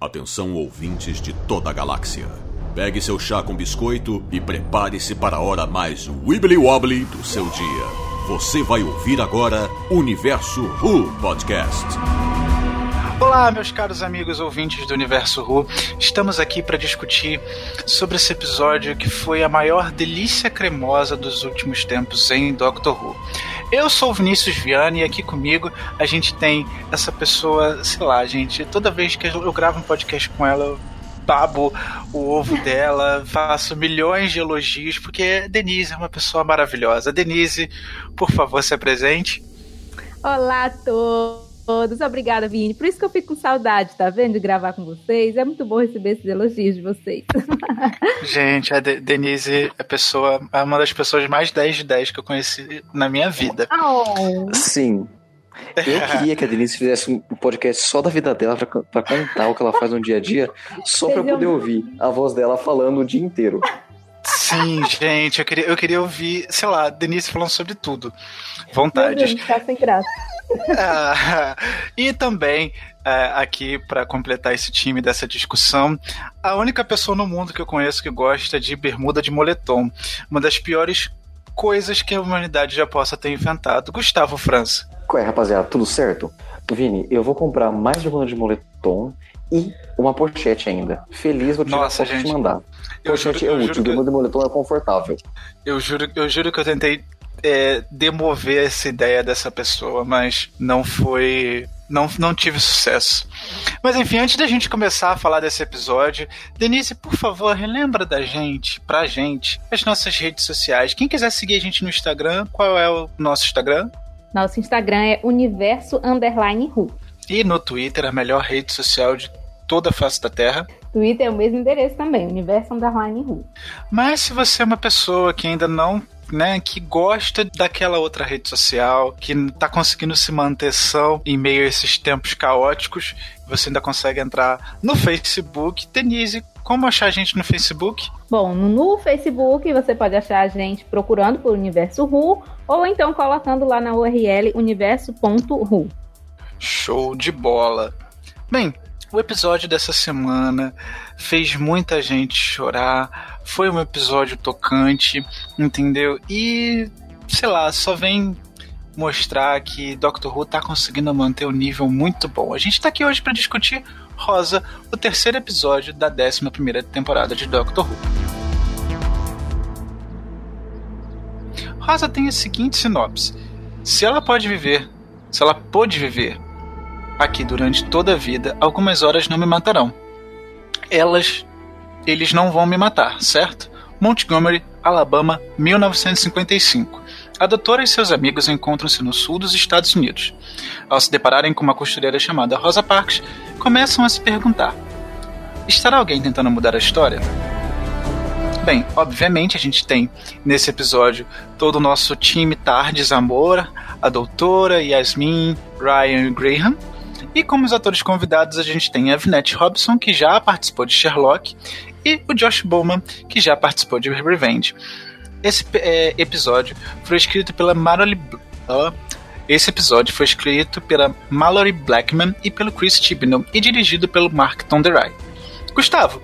Atenção ouvintes de toda a galáxia. Pegue seu chá com biscoito e prepare-se para a hora mais wibbly wobbly do seu dia. Você vai ouvir agora Universo Who Podcast. Olá, meus caros amigos ouvintes do Universo Who. Estamos aqui para discutir sobre esse episódio que foi a maior delícia cremosa dos últimos tempos em Doctor Who. Eu sou o Vinícius Viana e aqui comigo a gente tem essa pessoa, sei lá, gente, toda vez que eu gravo um podcast com ela, eu babo o ovo dela, faço milhões de elogios, porque Denise é uma pessoa maravilhosa. Denise, por favor, se apresente. Olá a todos todos. Obrigada, Vini. Por isso que eu fico com saudade, tá vendo? De gravar com vocês. É muito bom receber esses elogios de vocês. Gente, a De Denise é, pessoa, é uma das pessoas mais 10 de 10 que eu conheci na minha vida. Oh. Sim. Eu queria que a Denise fizesse um podcast só da vida dela pra, pra contar o que ela faz no dia a dia, só pra poder ouvir a voz dela falando o dia inteiro. Sim, gente, eu queria, eu queria ouvir, sei lá, Denise falando sobre tudo. Vontades. Deus, tá sem graça. Ah, e também, é, aqui para completar esse time dessa discussão, a única pessoa no mundo que eu conheço que gosta de bermuda de moletom. Uma das piores coisas que a humanidade já possa ter inventado. Gustavo França. Qual é, rapaziada? Tudo certo? Vini, eu vou comprar mais bermuda de moletom e uma pochete ainda. Feliz, vou tirar Nossa, a gente. te mandar. Eu Pochete juro- é eu útil, que- bermuda de moletom é confortável. Eu juro, eu juro que eu tentei é, demover essa ideia dessa pessoa, mas não foi. Não, não tive sucesso. Mas enfim, antes da gente começar a falar desse episódio, Denise, por favor, relembra da gente, pra gente, as nossas redes sociais. Quem quiser seguir a gente no Instagram, qual é o nosso Instagram? Nosso Instagram é universo underline ru. E no Twitter, a melhor rede social de toda a face da Terra. Twitter é o mesmo endereço também, universo underline ru. Mas se você é uma pessoa que ainda não, né, que gosta daquela outra rede social, que tá conseguindo se manter são em meio a esses tempos caóticos, você ainda consegue entrar no Facebook. Denise, como achar a gente no Facebook? Bom, no, Facebook você pode achar a gente procurando por Universo Ru ou então colocando lá na URL universo.ru. Show de bola. Bem, o episódio dessa semana fez muita gente chorar. Foi um episódio tocante, entendeu? E, sei lá, só vem mostrar que Doctor Who tá conseguindo manter um nível muito bom. A gente tá aqui hoje para discutir Rosa, o terceiro episódio da 11 primeira temporada de Doctor Who. Rosa tem a seguinte sinopse: se ela pode viver, se ela pôde viver aqui durante toda a vida, algumas horas não me matarão. Elas, eles não vão me matar, certo? Montgomery, Alabama, 1955. A doutora e seus amigos encontram-se no sul dos Estados Unidos. Ao se depararem com uma costureira chamada Rosa Parks, começam a se perguntar: estará alguém tentando mudar a história? Bem, obviamente a gente tem nesse episódio todo o nosso time Tardes Amor, a doutora, Yasmin, Ryan e Graham. E como os atores convidados, a gente tem a Vinette Robson, que já participou de Sherlock, e o Josh Bowman, que já participou de Revenge. Esse é, episódio foi escrito pela ah, esse episódio foi escrito pela Mallory Blackman e pelo Chris Chibnall e dirigido pelo Mark Tonderai. Gustavo,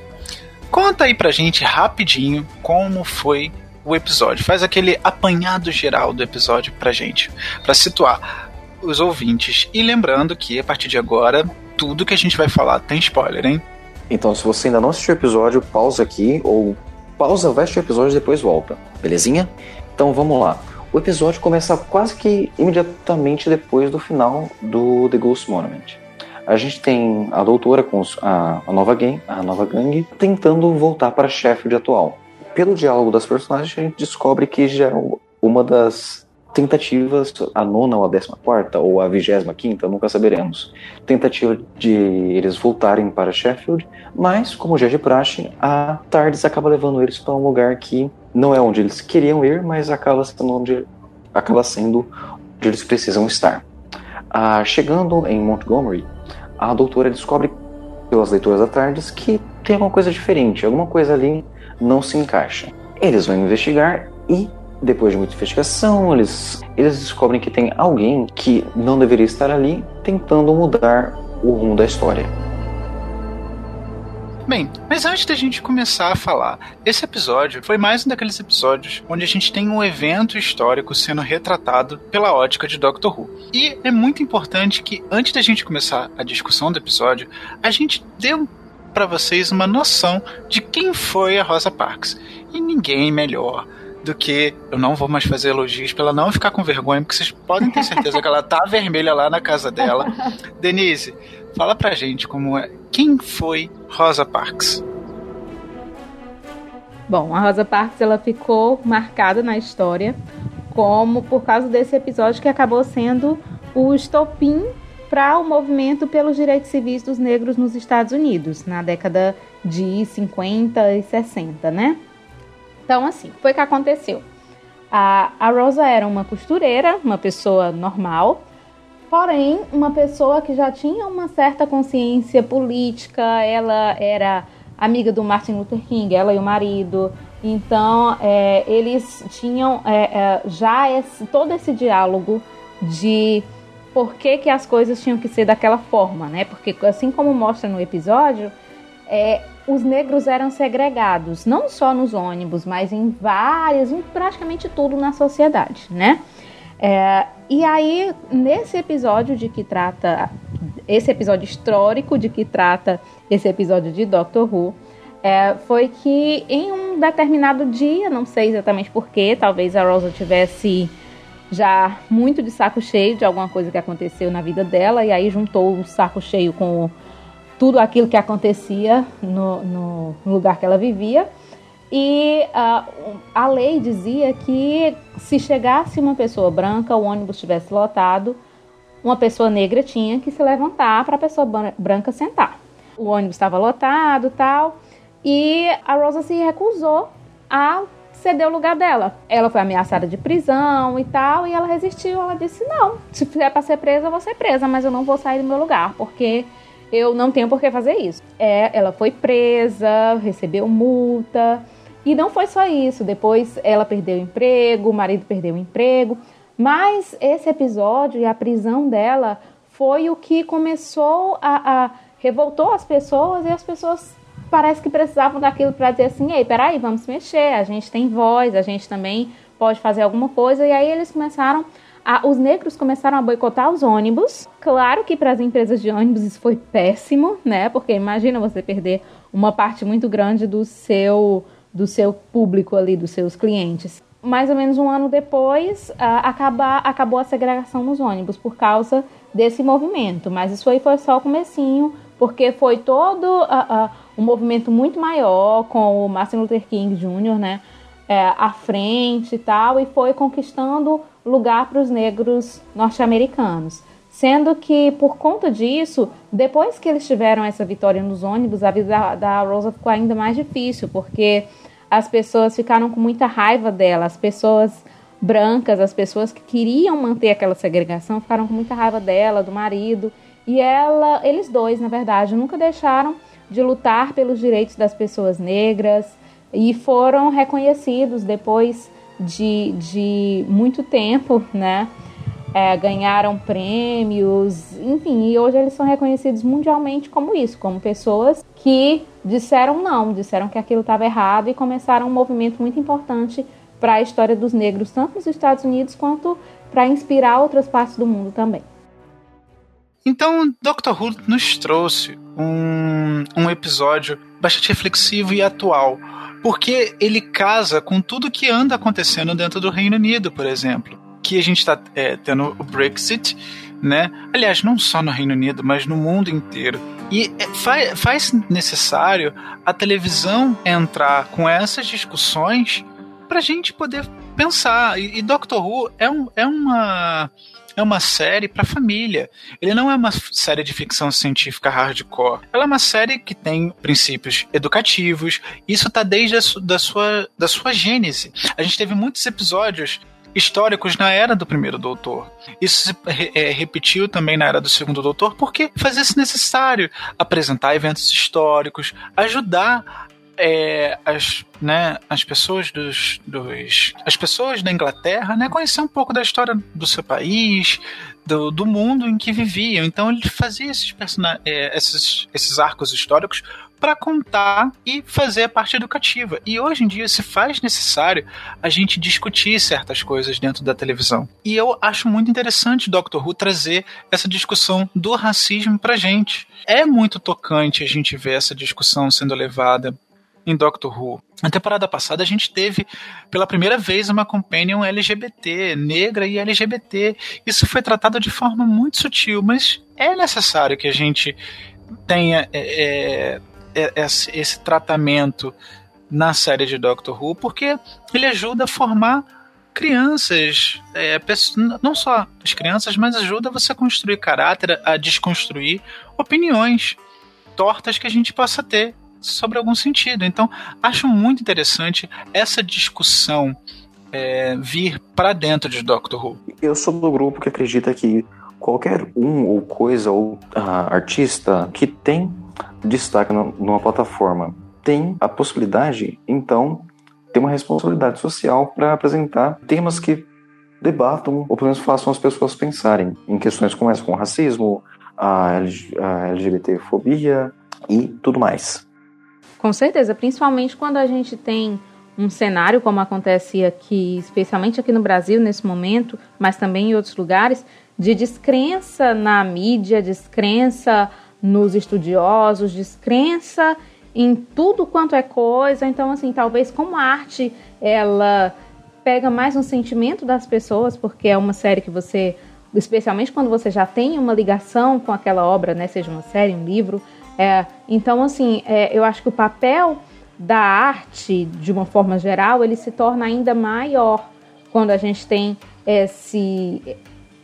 conta aí pra gente rapidinho como foi o episódio. Faz aquele apanhado geral do episódio pra gente, pra situar os ouvintes. E lembrando que a partir de agora, tudo que a gente vai falar tem spoiler, hein? Então, se você ainda não assistiu o episódio, pausa aqui, ou pausa, vai assistir o episódio e depois volta. Belezinha? Então vamos lá. O episódio começa quase que imediatamente depois do final do The Ghost Monument. A gente tem a doutora com a, a nova gang, a nova gangue tentando voltar para Sheffield atual. Pelo diálogo das personagens, a gente descobre que já é uma das tentativas, a nona ou a décima quarta, ou a vigésima quinta, nunca saberemos. Tentativa de eles voltarem para Sheffield, mas, como já é de praxe, a TARDIS acaba levando eles para um lugar que não é onde eles queriam ir, mas acaba sendo onde, acaba sendo onde eles precisam estar. Ah, chegando em Montgomery, a doutora descobre pelas leituras da TARDIS que tem alguma coisa diferente, alguma coisa ali não se encaixa. Eles vão investigar e, depois de muita investigação, eles, eles descobrem que tem alguém que não deveria estar ali tentando mudar o rumo da história. Bem, mas antes da gente começar a falar, esse episódio foi mais um daqueles episódios onde a gente tem um evento histórico sendo retratado pela ótica de Doctor Who. E é muito importante que, antes da gente começar a discussão do episódio, a gente dê para vocês uma noção de quem foi a Rosa Parks. E ninguém melhor do que eu não vou mais fazer elogios para ela não ficar com vergonha, porque vocês podem ter certeza que ela tá vermelha lá na casa dela. Denise, fala pra gente como é, quem foi Rosa Parks? Bom, a Rosa Parks ela ficou marcada na história como por causa desse episódio que acabou sendo o estopim para o movimento pelos direitos civis dos negros nos Estados Unidos, na década de 50 e 60, né? Então, assim, foi que aconteceu. A, a Rosa era uma costureira, uma pessoa normal, porém, uma pessoa que já tinha uma certa consciência política, ela era amiga do Martin Luther King, ela e o marido. Então, é, eles tinham é, é, já esse, todo esse diálogo de por que, que as coisas tinham que ser daquela forma, né? Porque, assim como mostra no episódio, é, os negros eram segregados, não só nos ônibus, mas em várias, em praticamente tudo na sociedade, né? É, e aí, nesse episódio de que trata, esse episódio histórico de que trata esse episódio de Doctor Who, é, foi que em um determinado dia, não sei exatamente porquê, talvez a Rosa tivesse já muito de saco cheio de alguma coisa que aconteceu na vida dela, e aí juntou o saco cheio com tudo aquilo que acontecia no, no lugar que ela vivia. E uh, a lei dizia que se chegasse uma pessoa branca, o ônibus estivesse lotado, uma pessoa negra tinha que se levantar para a pessoa branca sentar. O ônibus estava lotado tal, e a Rosa se recusou a ceder o lugar dela. Ela foi ameaçada de prisão e tal, e ela resistiu. Ela disse: Não, se fizer para ser presa, eu vou ser presa, mas eu não vou sair do meu lugar, porque eu não tenho por que fazer isso. É, ela foi presa, recebeu multa. E não foi só isso. Depois ela perdeu o emprego, o marido perdeu o emprego. Mas esse episódio e a prisão dela foi o que começou a, a revoltou as pessoas e as pessoas parece que precisavam daquilo para dizer assim, ei, peraí, vamos mexer, a gente tem voz, a gente também pode fazer alguma coisa. E aí eles começaram a, os negros começaram a boicotar os ônibus. Claro que para as empresas de ônibus isso foi péssimo, né? Porque imagina você perder uma parte muito grande do seu do seu público ali, dos seus clientes. Mais ou menos um ano depois, acaba, acabou a segregação nos ônibus por causa desse movimento. Mas isso aí foi só o comecinho, porque foi todo uh, um movimento muito maior com o Martin Luther King Jr., né? É, à frente e tal, e foi conquistando lugar para os negros norte-americanos. Sendo que, por conta disso, depois que eles tiveram essa vitória nos ônibus, a vida da, Rosa ficou ainda mais difícil, porque as pessoas ficaram com muita raiva dela, as pessoas brancas, as pessoas que queriam manter aquela segregação, ficaram com muita raiva dela, do marido, e ela, eles dois, na verdade, nunca deixaram de lutar pelos direitos das pessoas negras e foram reconhecidos depois de, de muito tempo, né? É, ganharam prêmios, enfim, e hoje eles são reconhecidos mundialmente como isso, como pessoas que disseram não, disseram que aquilo estava errado e começaram um movimento muito importante para a história dos negros, tanto nos Estados Unidos quanto para inspirar outras partes do mundo também. Então, Doctor Who nos trouxe um, um episódio bastante reflexivo e atual porque ele casa com tudo que anda acontecendo dentro do Reino Unido, por exemplo. Que a gente está é, tendo o Brexit, né? Aliás, não só no Reino Unido, mas no mundo inteiro. E é, faz, faz necessário a televisão entrar com essas discussões para a gente poder pensar. E, e Doctor Who é, um, é uma é uma série para família. Ele não é uma série de ficção científica hardcore. Ela é uma série que tem princípios educativos. Isso tá desde a su da sua da sua gênese. A gente teve muitos episódios históricos na era do primeiro doutor. Isso se é, repetiu também na era do segundo doutor, porque fazia-se necessário apresentar eventos históricos, ajudar é, as, né, as pessoas dos, dos as pessoas da Inglaterra, né, conhecer um pouco da história do seu país, do, do mundo em que viviam. Então ele fazia esses, é, esses, esses arcos históricos para contar e fazer a parte educativa. E hoje em dia se faz necessário a gente discutir certas coisas dentro da televisão. E eu acho muito interessante Doctor Who trazer essa discussão do racismo pra gente. É muito tocante a gente ver essa discussão sendo levada em Doctor Who. Na temporada passada a gente teve pela primeira vez uma companion LGBT, negra e LGBT. Isso foi tratado de forma muito sutil, mas é necessário que a gente tenha é, é, esse, esse tratamento na série de Doctor Who, porque ele ajuda a formar crianças, é, não só as crianças, mas ajuda você a construir caráter, a desconstruir opiniões tortas que a gente possa ter sobre algum sentido. Então, acho muito interessante essa discussão é, vir para dentro de Doctor Who. Eu sou do grupo que acredita que qualquer um ou coisa ou uh, artista que tem destaque numa plataforma tem a possibilidade, então, ter uma responsabilidade social para apresentar temas que debatam ou pelo menos façam as pessoas pensarem em questões como essa, como racismo, a, a LGBTfobia e tudo mais. Com certeza, principalmente quando a gente tem um cenário como acontece aqui, especialmente aqui no Brasil nesse momento, mas também em outros lugares, de descrença na mídia, descrença nos estudiosos, descrença em tudo quanto é coisa. Então, assim, talvez como a arte ela pega mais um sentimento das pessoas, porque é uma série que você, especialmente quando você já tem uma ligação com aquela obra, né, seja uma série, um livro, é, então, assim, é, eu acho que o papel da arte, de uma forma geral, ele se torna ainda maior quando a gente tem esse,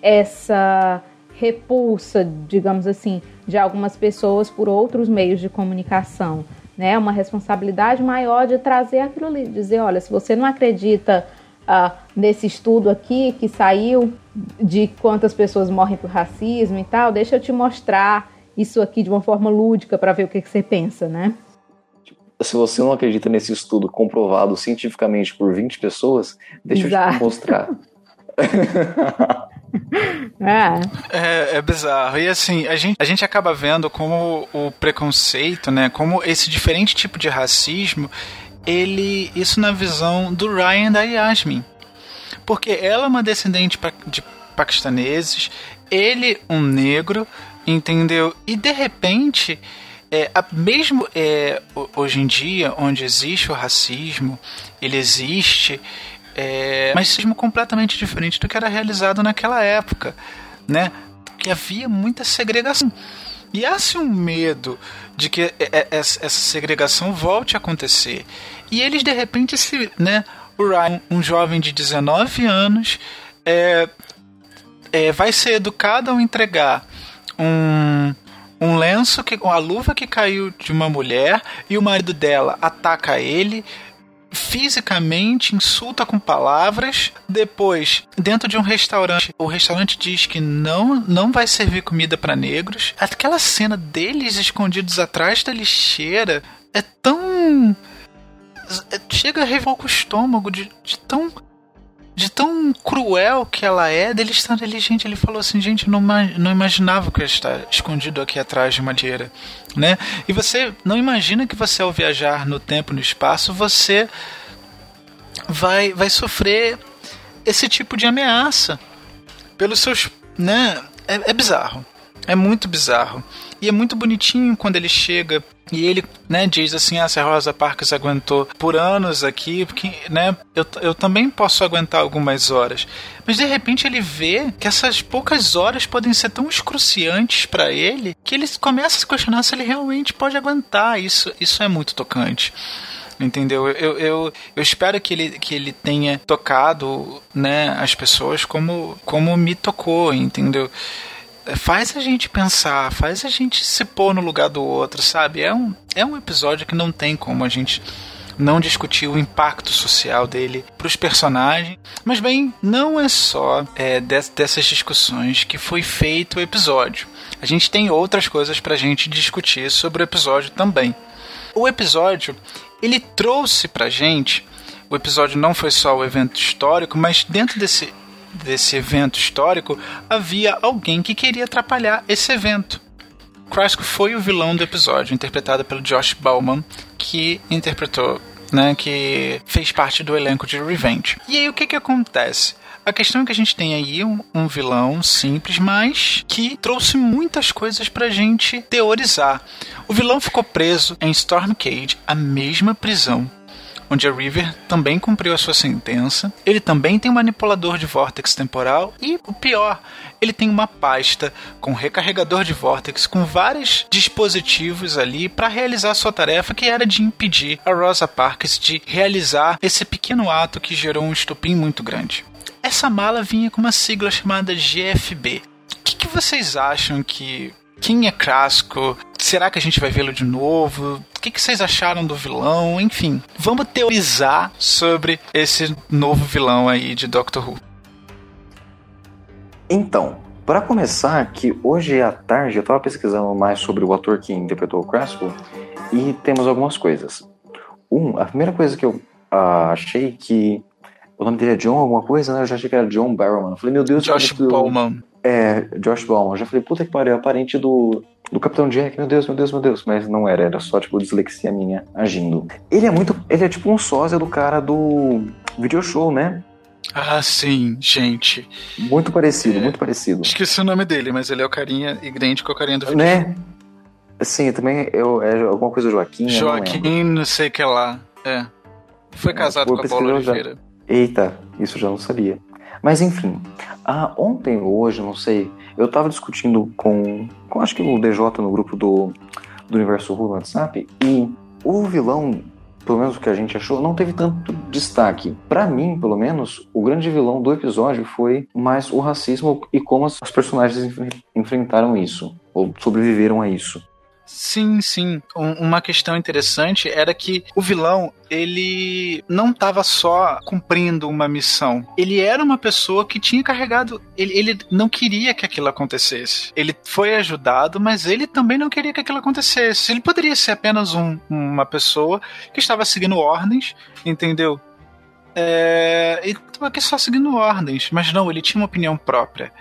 essa repulsa, digamos assim, de algumas pessoas por outros meios de comunicação. Né? Uma responsabilidade maior de trazer aquilo ali, dizer, olha, se você não acredita uh, nesse estudo aqui que saiu de quantas pessoas morrem por racismo e tal, deixa eu te mostrar isso aqui de uma forma lúdica para ver o que, que você pensa, né? Se você não acredita nesse estudo comprovado cientificamente por 20 pessoas, deixa Exato. eu te mostrar. é. é. É, bizarro. E assim, a gente, a gente acaba vendo como o preconceito, né? Como esse diferente tipo de racismo, ele. Isso na visão do Ryan da Yasmin. Porque ela é uma descendente de paquistaneses, ele um negro, entendeu? E de repente, é, mesmo é, hoje em dia, onde existe o racismo, ele existe, é, mas racismo completamente diferente do que era realizado naquela época, né? Que havia muita segregação. E há-se um medo de que essa segregação volte a acontecer. E eles, de repente, se, né, o Ryan, um jovem de 19 anos, é, é, vai ser educado ao entregar um, um lenço, que, uma luva que caiu de uma mulher e o marido dela ataca ele fisicamente, insulta com palavras. Depois, dentro de um restaurante, o restaurante diz que não, não vai servir comida para negros. Aquela cena deles escondidos atrás da lixeira é tão. É, chega a revolver o estômago de, de tão de tão cruel que ela é, dele estar ali, gente, ele falou assim, gente, não, não imaginava que eu estar escondido aqui atrás de madeira, né? E você não imagina que você ao viajar no tempo no espaço, você vai vai sofrer esse tipo de ameaça pelos seus, né? É, é bizarro. É muito bizarro. E é muito bonitinho quando ele chega e ele, né, diz assim: ah, se a Rosa Parks aguentou por anos aqui, porque, né, eu, eu também posso aguentar algumas horas. Mas de repente ele vê que essas poucas horas podem ser tão excruciantes para ele que ele começa a se questionar se ele realmente pode aguentar. Isso, isso é muito tocante entendeu? Eu, eu, eu espero que ele, que ele tenha tocado né, as pessoas como, como me tocou, entendeu? Faz a gente pensar, faz a gente se pôr no lugar do outro, sabe? É um, é um episódio que não tem como a gente não discutir o impacto social dele para os personagens. Mas bem, não é só é, dessas discussões que foi feito o episódio. A gente tem outras coisas para a gente discutir sobre o episódio também. O episódio ele trouxe para gente. O episódio não foi só o evento histórico, mas dentro desse desse evento histórico, havia alguém que queria atrapalhar esse evento. Krasko foi o vilão do episódio, interpretado pelo Josh Bauman, que interpretou, né, que fez parte do elenco de Revenge. E aí o que que acontece? A questão é que a gente tem aí um, um, vilão simples, mas que trouxe muitas coisas pra gente teorizar. O vilão ficou preso em Stormcade, a mesma prisão onde a River também cumpriu a sua sentença. Ele também tem um manipulador de vórtex temporal e o pior, ele tem uma pasta com recarregador de vórtex com vários dispositivos ali para realizar sua tarefa que era de impedir a Rosa Parks de realizar esse pequeno ato que gerou um estupim muito grande. Essa mala vinha com uma sigla chamada GFB. O que, que vocês acham que quem é Crasco? Será que a gente vai vê-lo de novo? O que, que, vocês acharam do vilão? Enfim, vamos teorizar sobre esse novo vilão aí de Doctor Who. Então, para começar, que hoje à tarde eu estava pesquisando mais sobre o ator que interpretou o Crasco e temos algumas coisas. Um, a primeira coisa que eu uh, achei que o nome dele é John alguma coisa, né? Eu já achei que era John Barrowman. Eu falei, meu Deus... Josh Bowman. É, Josh Bowman. Eu já falei, puta que pariu, é parente do, do Capitão Jack. Meu Deus, meu Deus, meu Deus. Mas não era, era só, tipo, dislexia minha agindo. Ele é muito... Ele é tipo um sósia do cara do video show, né? Ah, sim, gente. Muito parecido, é, muito parecido. Esqueci o nome dele, mas ele é o carinha idêntico ao carinha do video né? Sim, também eu, é alguma coisa Joaquim. Joaquim, não, não sei o que lá. É. Foi casado com a Paula Oliveira. Já... Eita, isso já não sabia. Mas enfim, ah, ontem ou hoje, não sei, eu tava discutindo com, com acho que o DJ no grupo do, do Universo Ru no WhatsApp, e o vilão, pelo menos o que a gente achou, não teve tanto destaque. Para mim, pelo menos, o grande vilão do episódio foi mais o racismo e como as personagens enfrentaram isso, ou sobreviveram a isso. Sim, sim. Um, uma questão interessante era que o vilão, ele não estava só cumprindo uma missão. Ele era uma pessoa que tinha carregado. Ele, ele não queria que aquilo acontecesse. Ele foi ajudado, mas ele também não queria que aquilo acontecesse. Ele poderia ser apenas um, uma pessoa que estava seguindo ordens, entendeu? É, ele estava aqui só seguindo ordens, mas não, ele tinha uma opinião própria.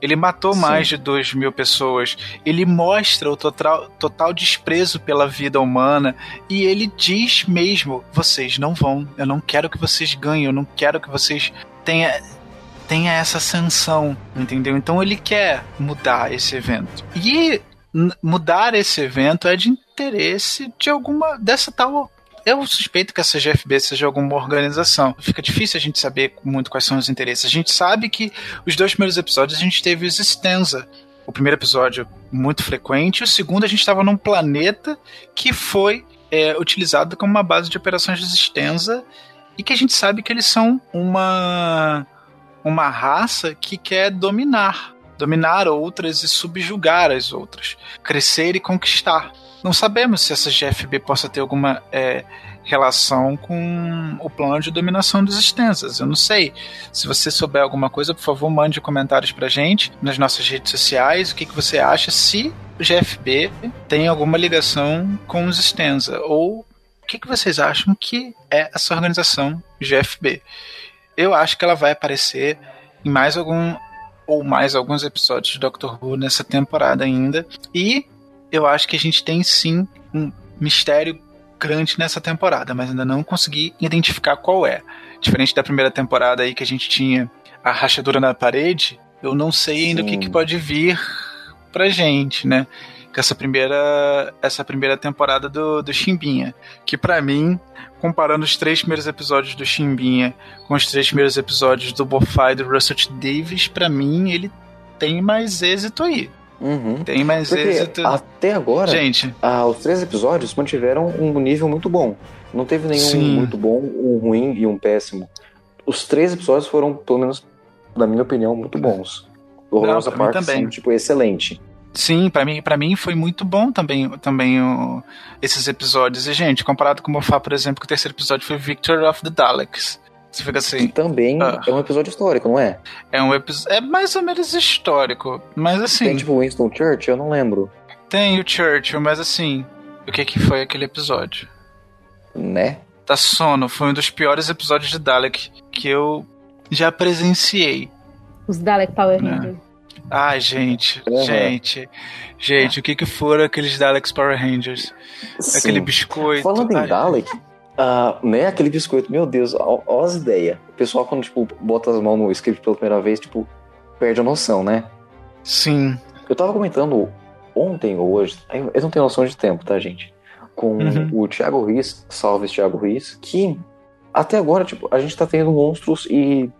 Ele matou Sim. mais de 2 mil pessoas. Ele mostra o total, total desprezo pela vida humana. E ele diz mesmo: vocês não vão. Eu não quero que vocês ganhem. Eu não quero que vocês tenham tenha essa sanção, entendeu? Então ele quer mudar esse evento. E mudar esse evento é de interesse de alguma dessa tal eu suspeito que essa GFB seja alguma organização. Fica difícil a gente saber muito quais são os interesses. A gente sabe que os dois primeiros episódios a gente teve os Stenza. O primeiro episódio muito frequente, o segundo a gente estava num planeta que foi é, utilizado como uma base de operações de Stenza e que a gente sabe que eles são uma uma raça que quer dominar, dominar outras e subjugar as outras, crescer e conquistar. Não sabemos se essa GFB possa ter alguma é, relação com o plano de dominação dos extensas. Eu não sei. Se você souber alguma coisa, por favor, mande comentários pra gente nas nossas redes sociais. O que, que você acha se o GFB tem alguma ligação com os extensa? Ou o que, que vocês acham que é essa organização GFB? Eu acho que ela vai aparecer em mais algum ou mais alguns episódios de Doctor Who nessa temporada ainda. E eu acho que a gente tem sim um mistério grande nessa temporada, mas ainda não consegui identificar qual é. Diferente da primeira temporada aí que a gente tinha a rachadura na parede, eu não sei ainda sim. o que, que pode vir pra gente, né? Com essa primeira, essa primeira temporada do, do Chimbinha. Que para mim, comparando os três primeiros episódios do Chimbinha com os três primeiros episódios do Bofai e do Russell T. Davis, para mim ele tem mais êxito aí. Uhum. Tem mais Porque êxito. Até agora, Gente. Ah, os três episódios mantiveram um nível muito bom. Não teve nenhum Sim. muito bom, um ruim e um péssimo. Os três episódios foram, pelo menos, na minha opinião, muito bons. O Rosa Parks, também. Sim, tipo, excelente. Sim, para mim, para mim foi muito bom também, também o, esses episódios. E, gente, comparado com o Mofá, por exemplo, que o terceiro episódio foi Victor of the Daleks. Você fica assim. Que também ah, é um episódio histórico, não é? É um episódio. É mais ou menos histórico. Mas assim. Tem tipo Winston Churchill? Eu não lembro. Tem o Churchill, mas assim. O que que foi aquele episódio? Né? Da Sono. Foi um dos piores episódios de Dalek que eu já presenciei. Os Dalek Power Né. Rangers. Ai, gente, Uhum. gente, gente, o que que foram aqueles Daleks Power Rangers? Sim. Aquele biscoito. Falando em Dalek, ah, né, aquele biscoito, meu Deus, ó, ó as ideias. O pessoal, quando, tipo, bota as mãos no script pela primeira vez, tipo, perde a noção, né? Sim. Eu tava comentando ontem ou hoje, eu não tenho noção de tempo, tá, gente? Com Uhum. o Thiago Ruiz, salve Thiago Ruiz, que até agora, tipo, a gente tá tendo monstros e,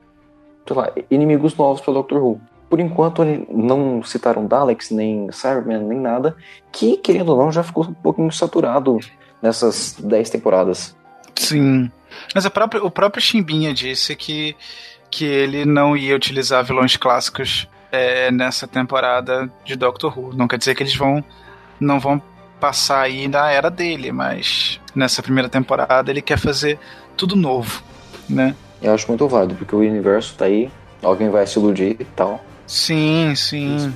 sei lá, inimigos novos pro Doctor Who. Por enquanto, não citaram Daleks, nem Cybermen, nem nada, que, querendo ou não, já ficou um pouquinho saturado nessas 10 temporadas. Sim. Mas própria, o próprio Chimbinha disse que, que ele não ia utilizar vilões clássicos é, nessa temporada de Doctor Who. Não quer dizer que eles vão não vão passar aí na era dele, mas nessa primeira temporada ele quer fazer tudo novo, né? Eu acho muito válido, porque o universo tá aí, alguém vai se iludir e tal. Sim, sim.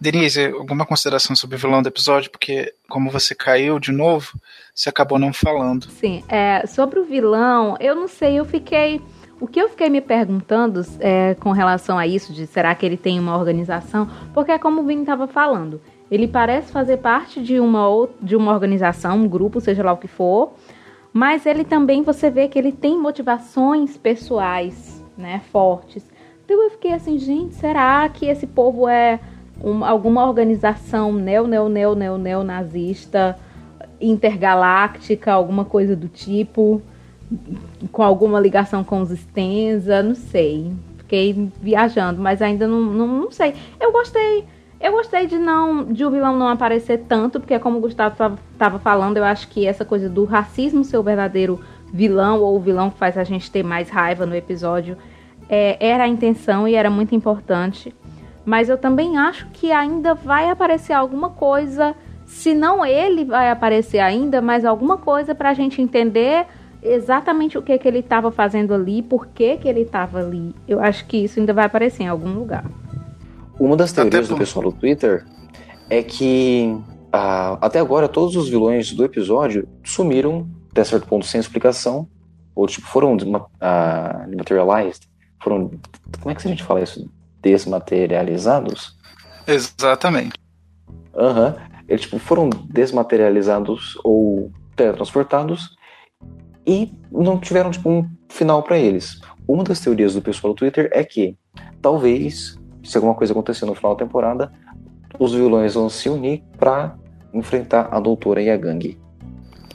Denise, alguma consideração sobre o vilão do episódio? Porque como você caiu de novo, você acabou não falando. Sim, é, sobre o vilão, eu não sei, eu fiquei. O que eu fiquei me perguntando é, com relação a isso, de será que ele tem uma organização? Porque é como o Vini estava falando, ele parece fazer parte de uma, de uma organização, um grupo, seja lá o que for, mas ele também, você vê que ele tem motivações pessoais, né, fortes. Então eu fiquei assim, gente, será que esse povo é um- alguma organização neo, neo, neo, neo, neonazista? intergaláctica, alguma coisa do tipo, com alguma ligação com os Stenza, não sei. Fiquei viajando, mas ainda não, não, não sei. Eu gostei. Eu gostei de não de o vilão não aparecer tanto, porque como o Gustavo estava falando, eu acho que essa coisa do racismo ser o verdadeiro vilão, ou o vilão que faz a gente ter mais raiva no episódio, é, era a intenção e era muito importante. Mas eu também acho que ainda vai aparecer alguma coisa se não ele vai aparecer ainda, mas alguma coisa para a gente entender exatamente o que, que ele estava fazendo ali, por que, que ele estava ali. Eu acho que isso ainda vai aparecer em algum lugar. Uma das teorias do pessoal do Twitter é que ah, até agora todos os vilões do episódio sumiram até certo ponto sem explicação, ou tipo, foram ah, dematerialized, foram. Como é que a gente fala isso? Desmaterializados? Exatamente. Aham. Eles tipo, foram desmaterializados ou teletransportados e não tiveram tipo, um final para eles. Uma das teorias do pessoal do Twitter é que talvez, se alguma coisa acontecer no final da temporada, os vilões vão se unir para enfrentar a doutora e a gangue.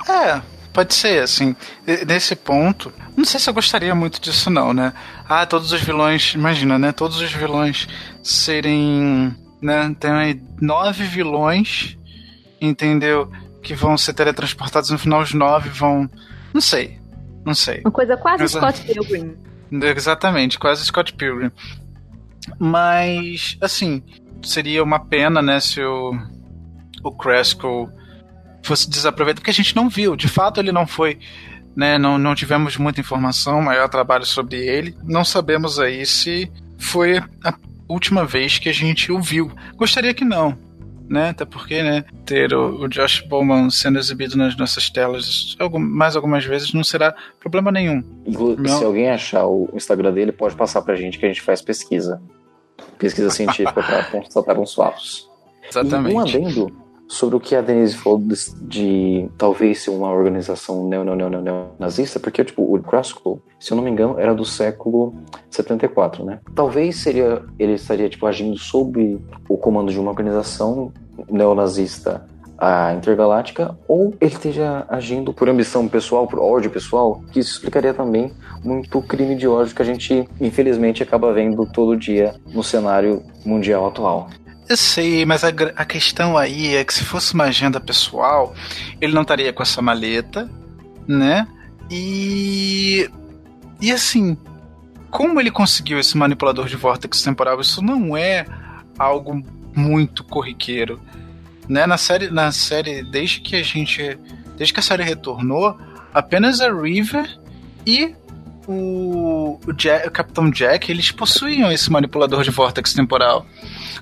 É, pode ser, assim. Nesse ponto, não sei se eu gostaria muito disso, não, né? Ah, todos os vilões, imagina, né? Todos os vilões serem. Né? Tem aí nove vilões, entendeu? Que vão ser teletransportados no final, os nove vão. Não sei. Não sei. Uma coisa quase Mas, Scott Pilgrim. Exatamente, quase Scott Pilgrim. Mas, assim, seria uma pena, né, se o, o Cresco fosse desaproveitado, porque a gente não viu. De fato, ele não foi. Né, não, não tivemos muita informação, maior trabalho sobre ele. Não sabemos aí se foi a última vez que a gente o viu. Gostaria que não. Né? Até porque né, ter o, o Josh Bowman sendo exibido nas nossas telas algum- mais algumas vezes não será problema nenhum. Inclu- Não. Se alguém achar o Instagram dele, pode passar pra gente que a gente faz pesquisa. Pesquisa científica para constatar uns fatos. Exatamente. E um adendo sobre o que a Denise falou de, de talvez ser uma organização neo, neo, neo, neo, neo- nazista, porque tipo, o Kraskell, se eu não me engano, era do século 74, né? Talvez seria ele estaria tipo agindo sob o comando de uma organização neonazista a intergaláctica, ou ele esteja agindo por ambição pessoal, por ódio pessoal, que isso explicaria também muito crime de ódio que a gente, infelizmente, acaba vendo todo dia no cenário mundial atual. Eu sei, mas a, a questão aí é que se fosse uma agenda pessoal, ele não estaria com essa maleta, né? E. E assim, como ele conseguiu esse manipulador de vórtex temporal? Isso não é algo muito corriqueiro. Né? Na série, na série, desde que a gente. Desde que a série retornou, apenas a River e o, o, Jack- o Capitão Jack, eles possuíam esse manipulador de vórtex temporal.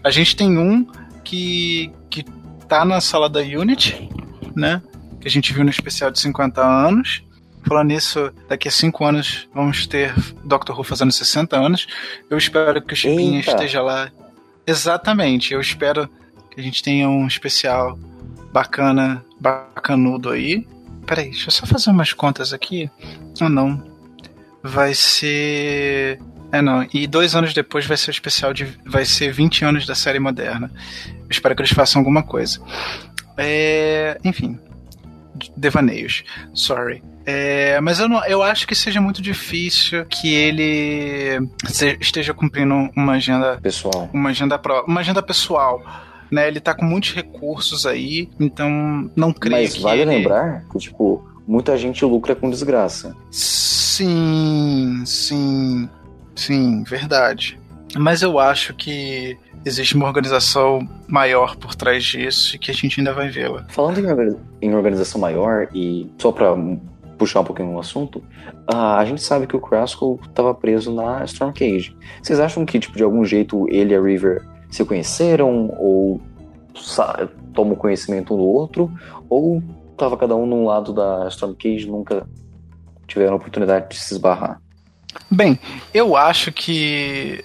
A gente tem um que, que tá na sala da Unity, né? Que a gente viu no especial de 50 anos. Falando nisso, daqui a 5 anos vamos ter Doctor Who fazendo 60 anos. Eu espero que o Chipinha Eita. esteja lá. Exatamente, eu espero que a gente tenha um especial bacana, bacanudo aí. Peraí, deixa eu só fazer umas contas aqui. Ah, não. Vai ser. É, não. E dois anos depois vai ser o especial de. Vai ser 20 anos da série moderna. Eu espero que eles façam alguma coisa. É. Enfim. Devaneios. Sorry. É, mas eu, não, eu acho que seja muito difícil que ele se- esteja cumprindo uma agenda Pessoal. uma agenda uma agenda pessoal. Né, ele tá com muitos recursos aí, então não creio Mas que vale ele... lembrar que, tipo, muita gente lucra com desgraça. Sim, sim, sim, verdade. Mas eu acho que existe uma organização maior por trás disso e que a gente ainda vai vê-la. Falando em, orga- em organização maior, e só pra puxar um pouquinho no assunto, a gente sabe que o Kraskell estava preso na Storm Cage. Vocês acham que, tipo, de algum jeito ele e a River se conheceram ou tomam conhecimento um do outro? Ou tava cada um num lado da Storm Cage nunca tiveram a oportunidade de se esbarrar? Bem, eu acho que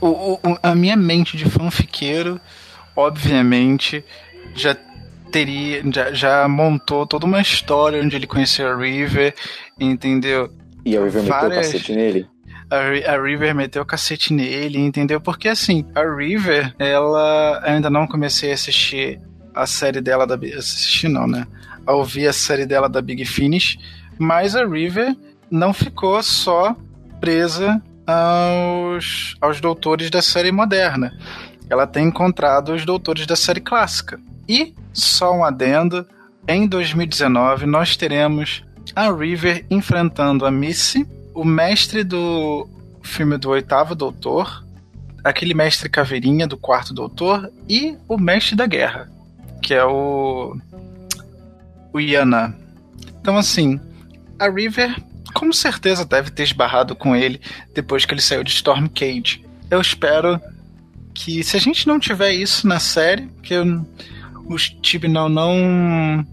o- o- a minha mente de fanfiqueiro, obviamente, já teria, já, já montou toda uma história onde ele conheceu a River, entendeu? E a River meteu o Várias- cacete nele? A, a River meteu o cacete nele, entendeu? Porque assim, a River, ela ainda não comecei a assistir a série dela da assistir não, né? A ouvir a série dela da Big Finish, mas a River não ficou só presa aos, aos doutores da série moderna. Ela tem encontrado os doutores da série clássica. E, só um adendo, em 2019 nós teremos a River enfrentando a Missy, o mestre do filme do Oitavo Doutor, aquele mestre caveirinha do Quarto Doutor e o mestre da guerra, que é o o Yana. Então assim, a River com certeza deve ter esbarrado com ele depois que ele saiu de Storm Cage. Eu espero que se a gente não tiver isso na série, que o Steve não não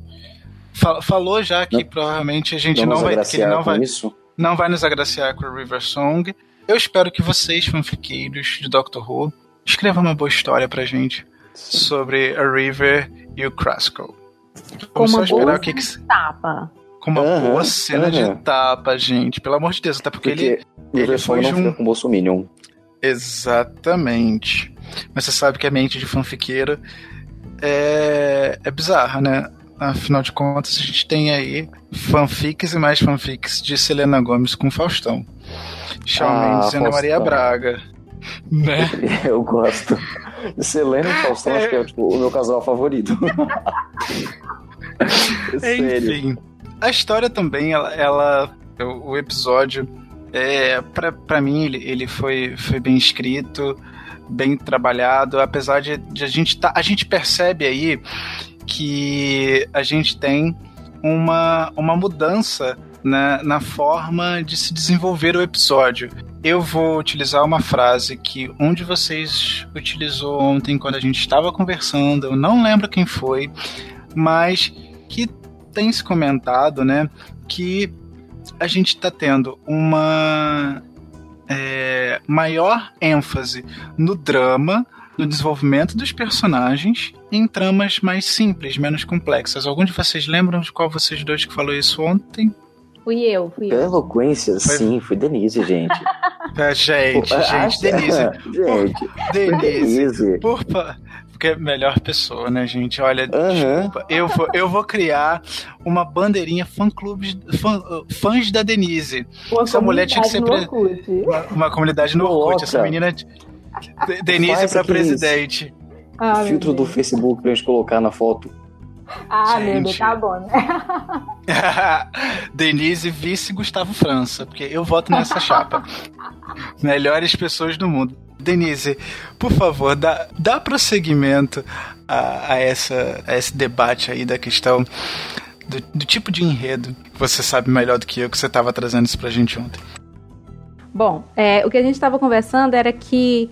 fa- falou já que Não- provavelmente a gente Vamos não vai que ele não vai isso? não vai nos agraciar com a River Song. Eu espero que vocês, fanfiqueiros de Doctor Who, escrevam uma boa história pra gente sobre a River e o Kraskell. Com uma esperar boa o que, que tapa. com uma Aham, boa cena de aham. tapa, gente. Pelo amor de Deus, até porque, ele Porque ele Song foi não um- com o Bolsominion. Exatamente. Mas você sabe que a mente de fanfiqueiro é, é bizarra, né? Afinal de contas, a gente tem aí fanfics e mais fanfics de Selena Gomes com Faustão. Shawn Ah, Mendes e Ana Maria. Braga. Né? Eu gosto. Selena e Faustão acho que é tipo, o meu casal favorito. Sério. Enfim, a história também, ela, ela- o, episódio, é, pra, pra mim, ele, ele foi, foi bem escrito, bem trabalhado, apesar de, de a gente tá, a gente percebe aí que a gente tem uma, uma mudança na, na forma de se desenvolver o episódio. Eu vou utilizar uma frase que um de vocês utilizou ontem quando a gente estava conversando, eu não lembro quem foi, mas que tem se comentado, né, que a gente está tendo uma é, maior ênfase no drama, no desenvolvimento dos personagens, em tramas mais simples, menos complexas. Algum de vocês lembram de qual vocês dois que falou isso ontem? Fui eu, fui Pela eu. eloquência, Foi- sim, foi Denise, gente. É, gente, Pô, gente, acha- Denise, gente, Denise, Denise. por porque é a melhor pessoa, né, gente? Olha, desculpa, eu vou, eu vou criar uma bandeirinha fã-clube, fã, fãs da Denise. Uma Essa mulher tinha que ser comunidade no pre-. Uma, uma comunidade no Orkut. Essa menina. De- Denise pra aqueles- presidente. Ah, Filtro do. Facebook pra gente colocar na foto. Ah, meu Deus, Gente. tá bom, né? Denise vice Gustavo França, porque eu voto nessa chapa. Melhores pessoas do mundo. Denise, por favor, dá, dá prosseguimento a, a, essa, a esse debate aí da questão do, do tipo de enredo. Você sabe melhor do que eu que você estava trazendo isso pra gente ontem. Bom, é, o que a gente estava conversando era que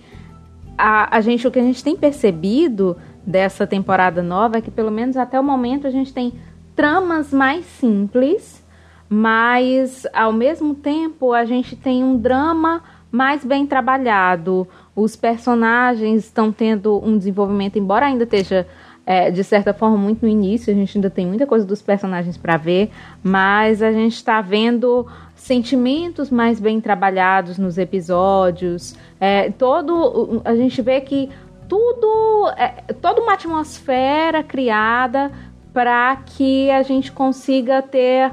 a, a gente, o que a gente tem percebido dessa temporada nova é que pelo menos até o momento a gente tem tramas mais simples, mas ao mesmo tempo a gente tem um drama mais bem trabalhado. Os personagens estão tendo um desenvolvimento, embora ainda esteja é, de certa forma muito no início, a gente ainda tem muita coisa dos personagens para ver, mas a gente está vendo sentimentos mais bem trabalhados nos episódios. É, todo a gente vê que tudo é, toda uma atmosfera criada para que a gente consiga ter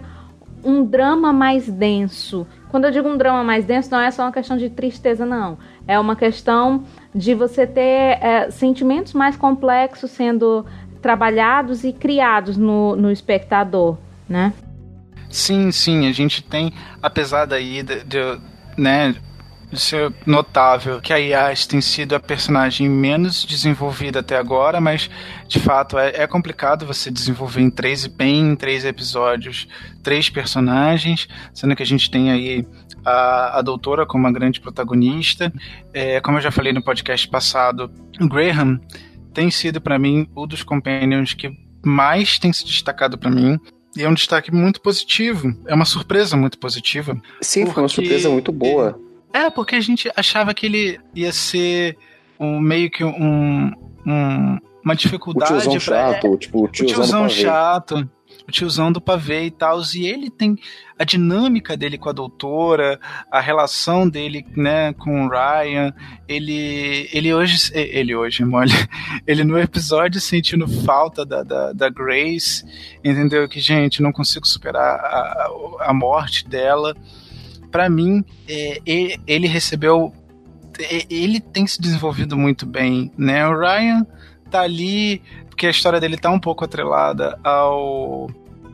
um drama mais denso. Quando eu digo um drama mais denso, não é só uma questão de tristeza, não. É uma questão de você ter é, sentimentos mais complexos sendo trabalhados e criados no, no espectador, né? Sim, sim, a gente tem, apesar daí de, de né, de ser notável que a Yas tem sido a personagem menos desenvolvida até agora, mas de fato é, é complicado você desenvolver em três, bem em três episódios, três personagens, sendo que a gente tem aí a, a doutora como uma grande protagonista. É, como eu já falei no podcast passado, o Graham tem sido para mim um dos companions que mais tem se destacado para mim. E é um destaque muito positivo. É uma surpresa muito positiva. Sim, foi uma surpresa muito boa. É, porque a gente achava que ele ia ser um meio que um, um uma dificuldade. O tiozão pra... chato, tipo, o tiozão, o tiozão chato o tiozão do pavê e tal. E ele tem a dinâmica dele com a doutora, a relação dele, né, com o Ryan. Ele, ele hoje, ele hoje, mole, ele no episódio sentindo falta da, da, da Grace, entendeu? Que, gente, não consigo superar a, a morte dela. Para mim, é, ele recebeu. Ele tem se desenvolvido muito bem, né? O Ryan tá ali porque a história dele tá um pouco atrelada ao,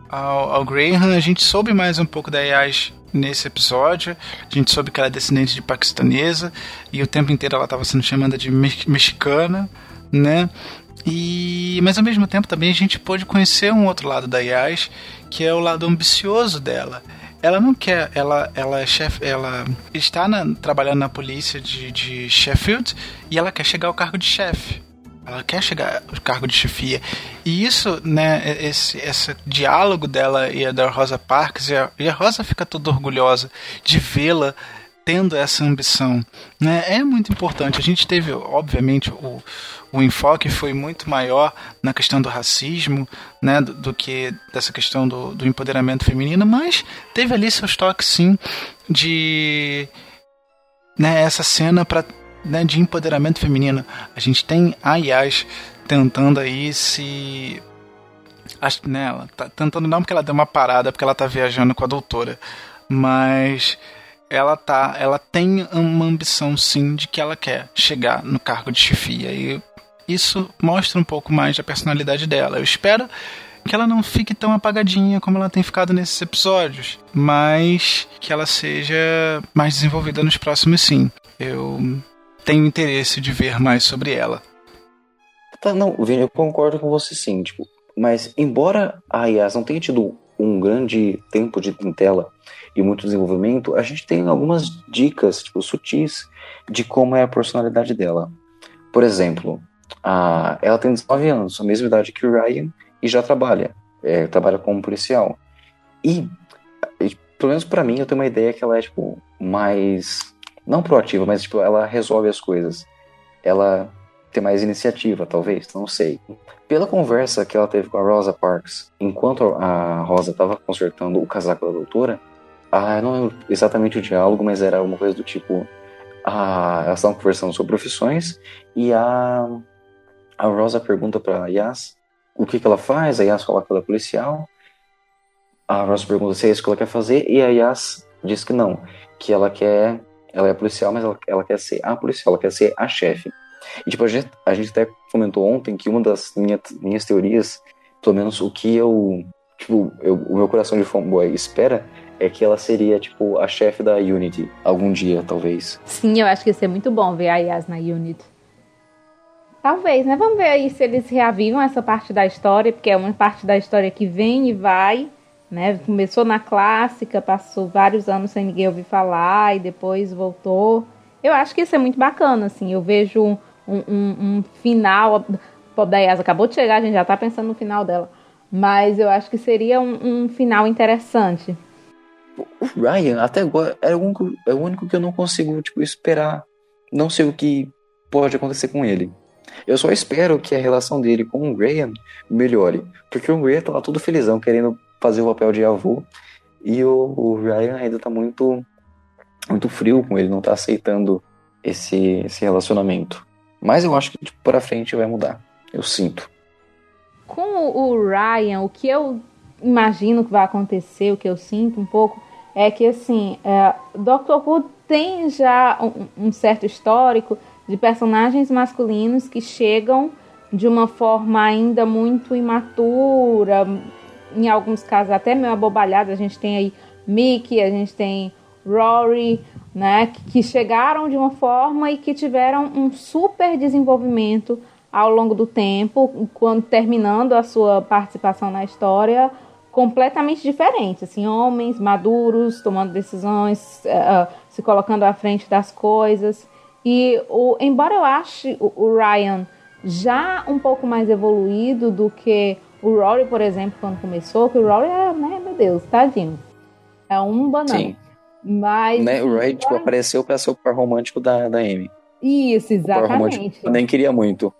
ao, ao Graham. A gente soube mais um pouco da Yas nesse episódio. A gente soube que ela é descendente de paquistanesa e o tempo inteiro ela estava sendo chamada de me mexicana, né? E, mas ao mesmo tempo também a gente pôde conhecer um outro lado da Yas, que é o lado ambicioso dela. Ela não quer, ela, ela é chefe, ela está na, trabalhando na polícia de, de Sheffield e ela quer chegar ao cargo de chefe. Ela quer chegar ao cargo de chefia. E isso, né, esse, esse diálogo dela e a da Rosa Parks, e a, e a Rosa fica toda orgulhosa de vê-la tendo essa ambição. Né? É muito importante. A gente teve, obviamente, o, o enfoque foi muito maior na questão do racismo né, do, do que dessa questão do, do empoderamento feminino, mas teve ali seus toques, sim, de né, essa cena para né, de empoderamento feminino. A gente tem a Yas tentando aí se. Acho, né, ela tá tentando não porque ela deu uma parada, porque ela tá viajando com a doutora. Mas ela tá. Ela tem uma ambição sim de que ela quer chegar no cargo de chefia. E isso mostra um pouco mais da personalidade dela. Eu espero que ela não fique tão apagadinha como ela tem ficado nesses episódios, mas que ela seja mais desenvolvida nos próximos sim. Eu tenho interesse de ver mais sobre ela. Tá, não, Vini, eu concordo com você sim, tipo, mas embora a Yas não tenha tido um grande tempo de tela e muito desenvolvimento, a gente tem algumas dicas, tipo, sutis de como é a personalidade dela. Por exemplo, a, ela tem 19 anos, a mesma idade que o Ryan, e já trabalha, é, trabalha como policial. E, pelo menos para mim, eu tenho uma ideia que ela é, tipo, mais não proativa, mas tipo, ela resolve as coisas. Ela tem mais iniciativa, talvez, não sei. Pela conversa que ela teve com a Rosa Parks, enquanto a Rosa estava consertando o casaco da doutora, ah, não lembro exatamente o diálogo, mas era alguma coisa do tipo. Ah, elas estavam conversando sobre profissões e a, a Rosa pergunta para Yas o que, que ela faz, a Yas fala que ela é policial. A Rosa pergunta se é isso que ela quer fazer e a Yas diz que não, que ela quer ela é policial, mas ela, ela quer ser a policial, ela quer ser a chefe. E tipo, a gente, a gente até comentou ontem que uma das minha, minhas teorias, pelo menos o que eu, tipo, eu, o meu coração de fanboy espera é que ela seria, tipo, a chefe da Unity algum dia, talvez. Sim, eu acho que ia ser muito bom ver a Yas na Unity. Talvez, né? Vamos ver aí se eles reavivam essa parte da história, porque é uma parte da história que vem e vai. Né? Começou na clássica, passou vários anos sem ninguém ouvir falar e depois voltou. Eu acho que isso é muito bacana, assim. Eu vejo um, um, final. Pop da Yasa acabou de chegar, a gente já está pensando no final dela. Mas eu acho que seria um, um final interessante. o Ryan, até agora, é o, único, é o único que eu não consigo, tipo, esperar. Não sei o que pode acontecer com ele. Eu só espero que a relação dele com o Graham melhore. Porque o Graham tá lá todo felizão, querendo fazer o papel de avô. E o, o Ryan ainda tá muito, muito frio com ele, não tá aceitando esse, esse relacionamento. Mas eu acho que tipo, para frente vai mudar. Eu sinto. Com o Ryan, o que eu imagino que vai acontecer, o que eu sinto um pouco, é que assim, é, Doctor Who tem já um, um certo histórico de personagens masculinos que chegam de uma forma ainda muito imatura, em alguns casos até meio abobalhada. A gente tem aí Mickey, a gente tem Rory, né, que chegaram de uma forma e que tiveram um super desenvolvimento ao longo do tempo, quando terminando a sua participação na história, completamente diferente, assim, homens maduros, tomando decisões, uh, se colocando à frente das coisas. E o, embora eu ache o, Ryan já um pouco mais evoluído do que o Rory, por exemplo, quando começou, que o Rory é, né, meu Deus, tadinho. É um banana. Sim. Mas. Né, o Rory tipo, apareceu para ser o par romântico da, da Amy. Isso, exatamente. Eu nem queria muito.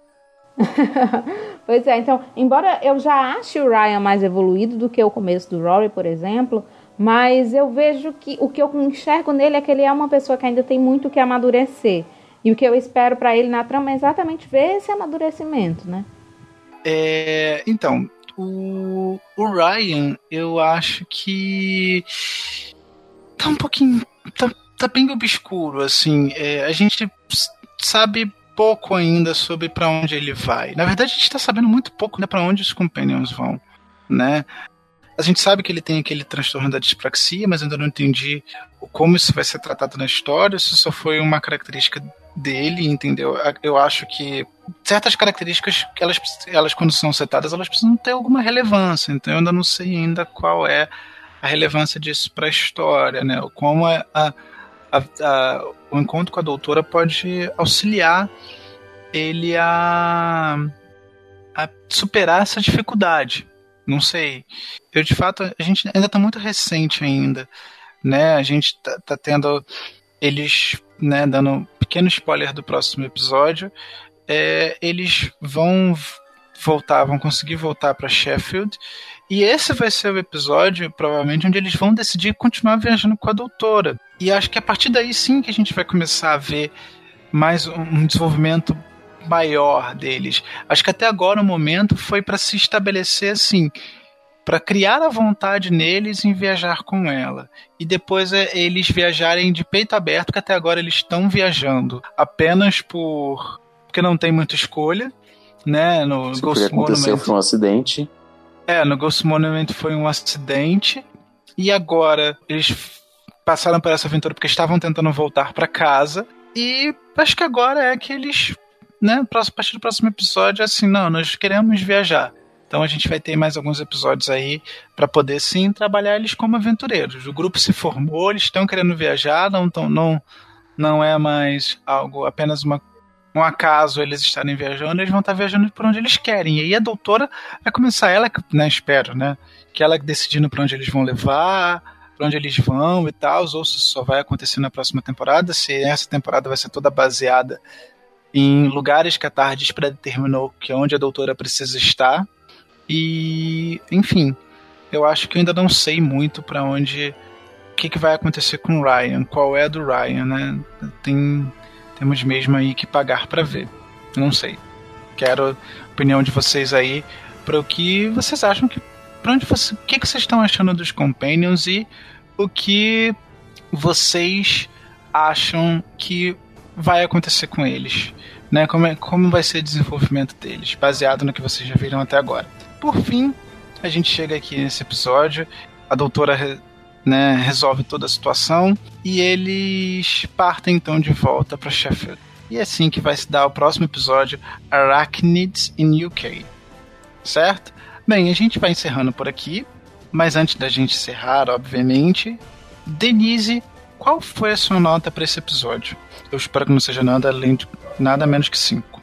pois é, então, embora eu já ache o Ryan mais evoluído do que o começo do Rory, por exemplo, mas eu vejo que o que eu enxergo nele é que ele é uma pessoa que ainda tem muito que amadurecer. E o que eu espero para ele na trama é exatamente ver esse amadurecimento, né? É, então, o, o Ryan, eu acho que tá um pouquinho. tá, tá bem obscuro, assim. É, a gente sabe pouco ainda sobre para onde ele vai. Na verdade, a gente está sabendo muito pouco né, para onde os Companions vão, né? A gente sabe que ele tem aquele transtorno da dispraxia, mas ainda não entendi como isso vai ser tratado na história, se só foi uma característica dele, entendeu? Eu acho que certas características, elas, elas quando são setadas, elas precisam ter alguma relevância, então eu ainda não sei ainda qual é a relevância disso para a história, né? Como a, a, a, o encontro com a doutora pode auxiliar ele a, a superar essa dificuldade. Não sei. Eu, de fato, a gente ainda está muito recente ainda, né? A gente tá, tá tendo eles, né, dando um pequeno spoiler do próximo episódio, é, eles vão voltar, vão conseguir voltar para Sheffield e esse vai ser o episódio, provavelmente, onde eles vão decidir continuar viajando com a doutora. E acho que a partir daí sim que a gente vai começar a ver mais um desenvolvimento maior deles. Acho que até agora o momento foi para se estabelecer assim, para criar a vontade neles em viajar com ela. E depois é eles viajarem de peito aberto, que até agora eles estão viajando apenas por porque não tem muita escolha, né? No Se Ghost Monument foi um acidente. É, no Ghost Monument foi um acidente. E agora eles passaram por essa aventura porque estavam tentando voltar para casa. E acho que agora é que eles, né, a partir do próximo episódio, é assim, não, nós queremos viajar. Então a gente vai ter mais alguns episódios aí para poder sim trabalhar eles como aventureiros. O grupo se formou, eles estão querendo viajar, não tão, não não é mais algo apenas uma um acaso eles estarem viajando, eles vão estar viajando por onde eles querem. E aí a doutora vai começar, ela, né, espero, né, que ela decidindo para onde eles vão levar, para onde eles vão e tal, ou se só vai acontecer na próxima temporada, se essa temporada vai ser toda baseada em lugares que a Tardes predeterminou que é onde a doutora precisa estar. E, enfim, eu acho que eu ainda não sei muito para onde o que, que vai acontecer com o Ryan, qual é do Ryan, né? Tem temos mesmo aí que pagar para ver. Não sei. Quero a opinião de vocês aí para o que vocês acham que para onde você, o que, que vocês estão achando dos Companions e o que vocês acham que vai acontecer com eles, né? Como, é, como vai ser o desenvolvimento deles, baseado no que vocês já viram até agora. Por fim, a gente chega aqui nesse episódio. A doutora né, resolve toda a situação e eles partem então de volta para Sheffield. E é assim que vai se dar o próximo episódio, Arachnids in UK. Certo? Bem, a gente vai encerrando por aqui, mas antes da gente encerrar, obviamente, Denise, qual foi a sua nota para esse episódio? Eu espero que não seja nada além de nada menos que 5.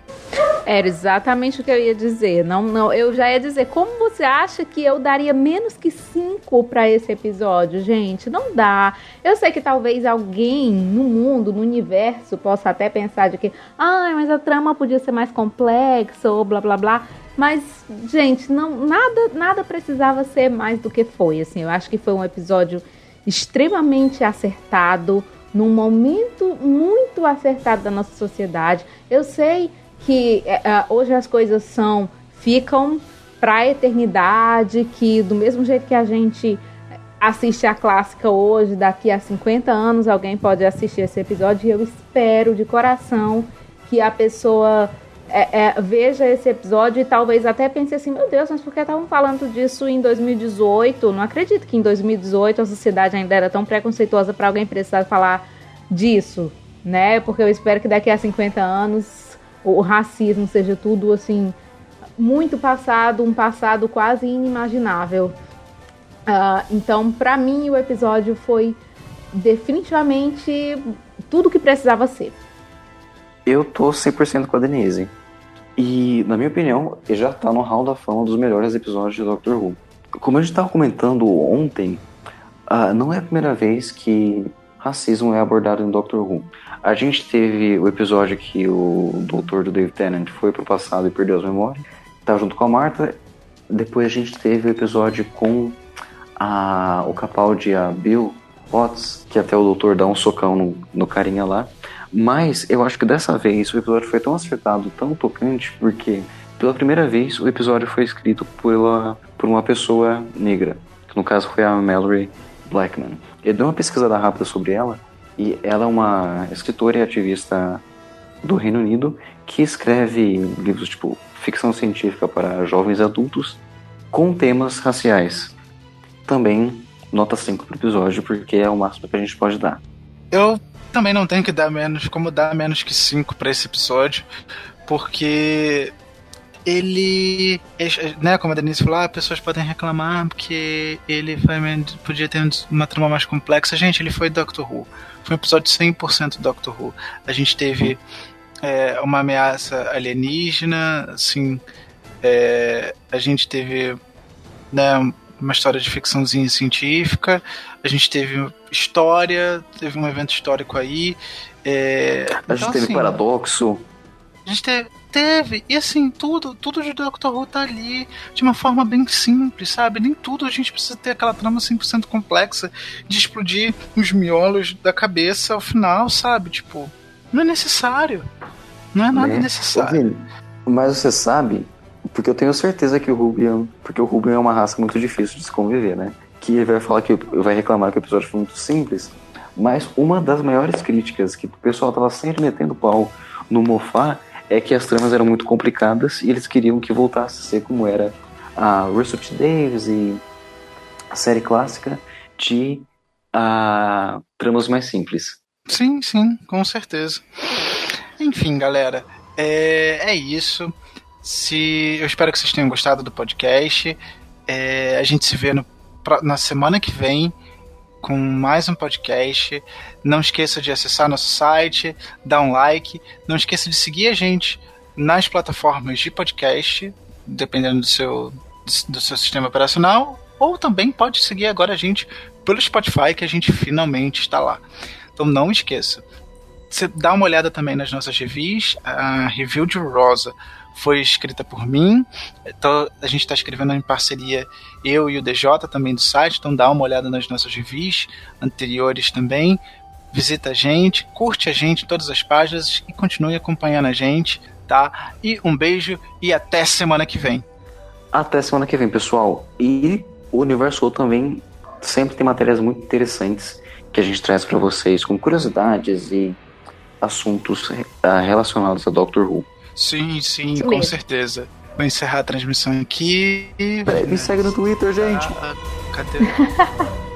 Era exatamente o que eu ia dizer. Não, não, eu já ia dizer, como você acha que eu daria menos que cinco para esse episódio, gente? Não dá. Eu sei que talvez alguém no mundo, no universo, possa até pensar de que, ah, mas a trama podia ser mais complexa ou blá blá blá. Mas, gente, não, nada, nada precisava ser mais do que foi. Assim, eu acho que foi um episódio extremamente acertado, num momento muito acertado da nossa sociedade. Eu sei que uh, hoje as coisas são ficam para a eternidade, que do mesmo jeito que a gente assiste a clássica hoje, daqui a 50 anos alguém pode assistir esse episódio e eu espero de coração que a pessoa é, é, veja esse episódio e talvez até pense assim, meu Deus, mas por que estavam falando disso em 2018? Não acredito que em 2018 a sociedade ainda era tão preconceituosa para alguém precisar falar disso, né? Porque eu espero que daqui a 50 anos o racismo seja tudo assim muito passado, um passado quase inimaginável. Uh, então, para mim, o episódio foi definitivamente tudo que precisava ser. Eu tô 100% com a Denise. E, na minha opinião, ele já tá no hall da fama dos melhores episódios de Doctor Who. Como a gente estava comentando ontem, uh, não é a primeira vez que racismo é abordado em Doctor Who. A gente teve o episódio que o doutor do David Tennant foi pro passado e perdeu as memórias. Tá junto com a Marta. Depois a gente teve o episódio com a, o Capaldi a Bill Potts, que até o doutor dá um socão no, no carinha lá. Mas eu acho que dessa vez o episódio foi tão acertado, tão tocante, porque pela primeira vez o episódio foi escrito pela, por uma pessoa negra, que no caso foi a Mallory Blackman. Eu dei uma pesquisada rápida sobre ela e ela é uma escritora e ativista do Reino Unido que escreve livros tipo ficção científica para jovens adultos com temas raciais. Também nota 5 pro episódio, porque é o máximo que a gente pode dar. Eu também não tenho que dar menos, como dar menos que 5 para esse episódio, porque ele, né, como a Denise falou, ah, pessoas podem reclamar porque ele foi, podia ter uma trama mais complexa. Gente, ele foi Doctor Who. Foi um episódio 100% Doctor Who. A gente teve é, uma ameaça alienígena, assim, é, a gente teve né, uma história de ficçãozinha científica, a gente teve história, teve um evento histórico aí. É, a gente então, teve assim, paradoxo. A gente teve Teve. E assim, tudo, tudo de Doctor Who tá ali de uma forma bem simples, sabe? Nem tudo a gente precisa ter aquela trama 100% complexa de explodir os miolos da cabeça ao final, sabe? Tipo, não é necessário. Não é nada né? necessário. Mas você sabe, porque eu tenho certeza que o Rubian. Porque o Rubian é uma raça muito difícil de se conviver, né? Que ele vai falar que vai reclamar que o episódio foi muito simples. Mas uma das maiores críticas que o pessoal tava sempre metendo pau no Mofá é que as tramas eram muito complicadas e eles queriam que voltasse a ser como era a Russell T. Davis e a série clássica de uh, tramas mais simples. Sim, sim, com certeza. Enfim, galera, é, é isso. Se eu espero que vocês tenham gostado do podcast. É, a gente se vê no, na semana que vem com mais um podcast. Não esqueça de acessar nosso site, dar um like. Não esqueça de seguir a gente nas plataformas de podcast, dependendo do seu, do seu sistema operacional. Ou também pode seguir agora a gente pelo Spotify, que a gente finalmente está lá. Então não esqueça. Você dá uma olhada também nas nossas reviews. A review de Rosa foi escrita por mim. Então, a gente está escrevendo em parceria eu e o DJ também do site, então dá uma olhada nas nossas reviews anteriores também. Visita a gente, curte a gente em todas as páginas e continue acompanhando a gente, tá? E um beijo e até semana que vem. Até semana que vem, pessoal. E o Universo também sempre tem matérias muito interessantes que a gente traz para vocês com curiosidades e assuntos uh, relacionados a Doctor Who. Sim, sim, Isso com mesmo. certeza. Vou encerrar a transmissão aqui. me segue no Twitter, gente. Ah, cadê?